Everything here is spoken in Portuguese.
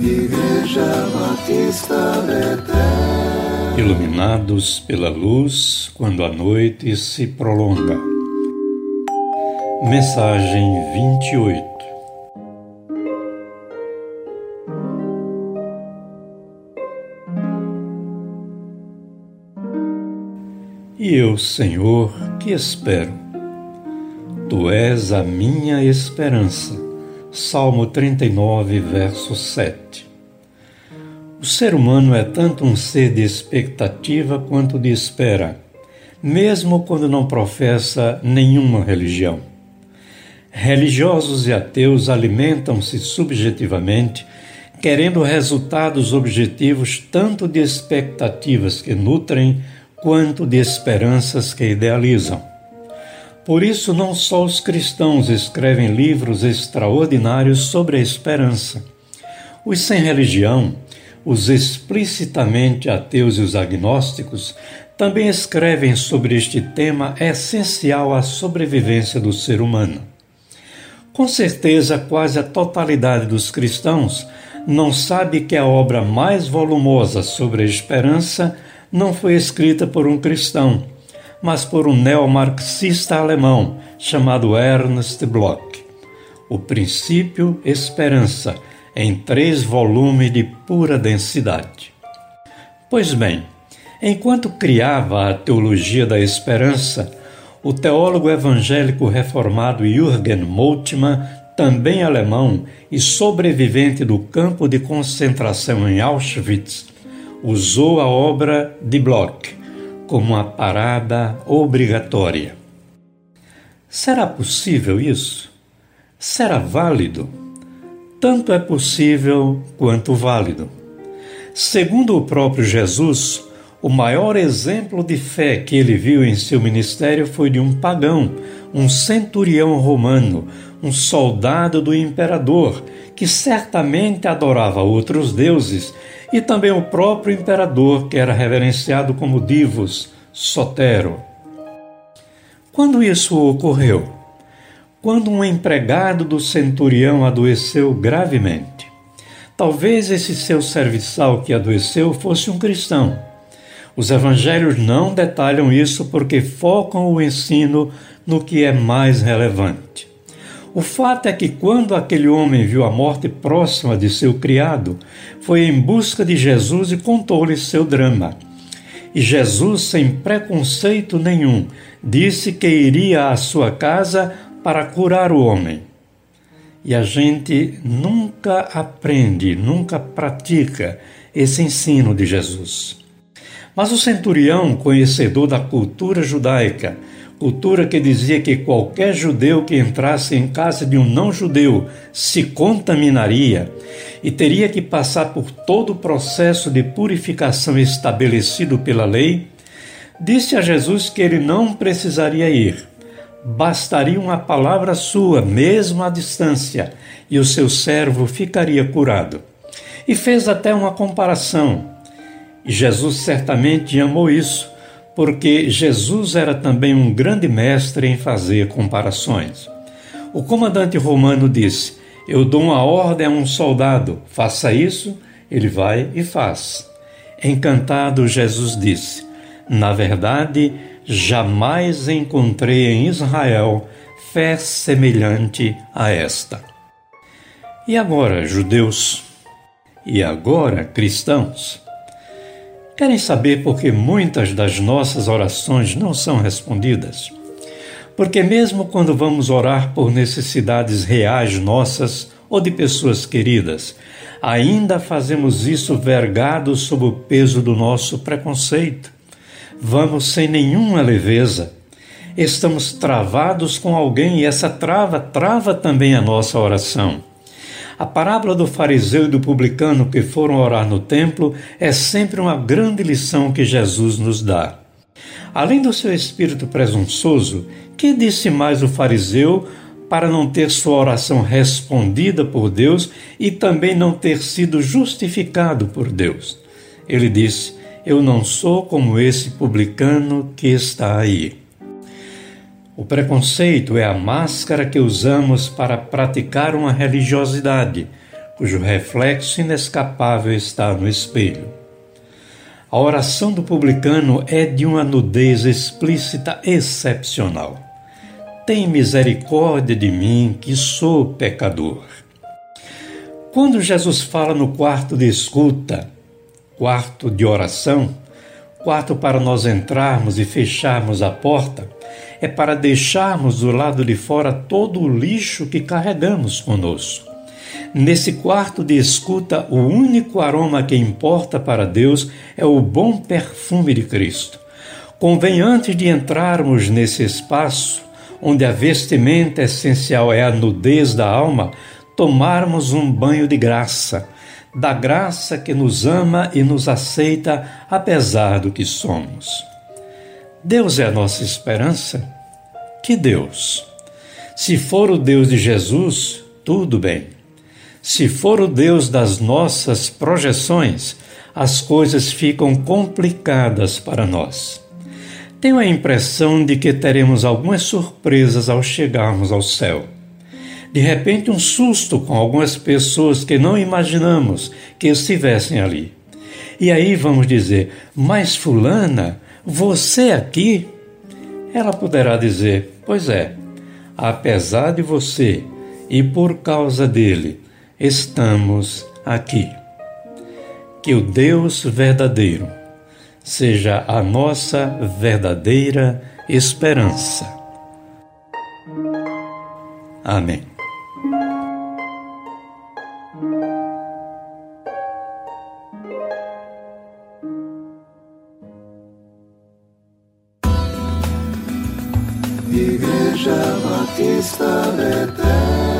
Igreja Batista Betel. Iluminados pela luz quando a noite se prolonga. Mensagem 28 E eu, Senhor, que espero. Tu és a minha esperança Salmo 39, verso 7. O ser humano é tanto um ser de expectativa quanto de espera, mesmo quando não professa nenhuma religião. Religiosos e ateus alimentam-se subjetivamente, querendo resultados objetivos tanto de expectativas que nutrem quanto de esperanças que idealizam. Por isso, não só os cristãos escrevem livros extraordinários sobre a esperança. Os sem religião, os explicitamente ateus e os agnósticos, também escrevem sobre este tema essencial à sobrevivência do ser humano. Com certeza, quase a totalidade dos cristãos não sabe que a obra mais volumosa sobre a esperança não foi escrita por um cristão mas por um neomarxista alemão chamado Ernst Bloch. O Princípio Esperança, em três volumes de pura densidade. Pois bem, enquanto criava a teologia da esperança, o teólogo evangélico reformado Jürgen Moltmann, também alemão e sobrevivente do campo de concentração em Auschwitz, usou a obra de Bloch como uma parada obrigatória. Será possível isso? Será válido? Tanto é possível quanto válido. Segundo o próprio Jesus, o maior exemplo de fé que ele viu em seu ministério foi de um pagão, um centurião romano, um soldado do imperador, que certamente adorava outros deuses e também o próprio imperador, que era reverenciado como Divos, Sotero. Quando isso ocorreu? Quando um empregado do centurião adoeceu gravemente. Talvez esse seu serviçal que adoeceu fosse um cristão. Os evangelhos não detalham isso porque focam o ensino no que é mais relevante. O fato é que, quando aquele homem viu a morte próxima de seu criado, foi em busca de Jesus e contou-lhe seu drama. E Jesus, sem preconceito nenhum, disse que iria à sua casa para curar o homem. E a gente nunca aprende, nunca pratica esse ensino de Jesus. Mas o centurião, conhecedor da cultura judaica, cultura que dizia que qualquer judeu que entrasse em casa de um não-judeu se contaminaria e teria que passar por todo o processo de purificação estabelecido pela lei, disse a Jesus que ele não precisaria ir. Bastaria uma palavra sua, mesmo à distância, e o seu servo ficaria curado. E fez até uma comparação. E Jesus certamente amou isso porque Jesus era também um grande mestre em fazer comparações. O comandante romano disse: Eu dou uma ordem a um soldado, faça isso, ele vai e faz. Encantado, Jesus disse: Na verdade, jamais encontrei em Israel fé semelhante a esta. E agora, judeus? E agora, cristãos? Querem saber por que muitas das nossas orações não são respondidas? Porque, mesmo quando vamos orar por necessidades reais nossas ou de pessoas queridas, ainda fazemos isso vergados sob o peso do nosso preconceito. Vamos sem nenhuma leveza. Estamos travados com alguém e essa trava trava também a nossa oração. A parábola do fariseu e do publicano que foram orar no templo é sempre uma grande lição que Jesus nos dá. Além do seu espírito presunçoso, que disse mais o fariseu para não ter sua oração respondida por Deus e também não ter sido justificado por Deus? Ele disse: Eu não sou como esse publicano que está aí. O preconceito é a máscara que usamos para praticar uma religiosidade, cujo reflexo inescapável está no espelho. A oração do publicano é de uma nudez explícita excepcional. Tem misericórdia de mim, que sou pecador. Quando Jesus fala no quarto de escuta, quarto de oração, quarto para nós entrarmos e fecharmos a porta, é para deixarmos do lado de fora todo o lixo que carregamos conosco. Nesse quarto de escuta, o único aroma que importa para Deus é o bom perfume de Cristo. Convém, antes de entrarmos nesse espaço, onde a vestimenta essencial é a nudez da alma, tomarmos um banho de graça, da graça que nos ama e nos aceita apesar do que somos. Deus é a nossa esperança? Que Deus? Se for o Deus de Jesus, tudo bem. Se for o Deus das nossas projeções, as coisas ficam complicadas para nós. Tenho a impressão de que teremos algumas surpresas ao chegarmos ao céu. De repente, um susto com algumas pessoas que não imaginamos que estivessem ali. E aí vamos dizer: Mas, Fulana, você aqui? Ela poderá dizer: Pois é, apesar de você e por causa dele, estamos aqui. Que o Deus verdadeiro seja a nossa verdadeira esperança. Amém. Igreja Batista Betel.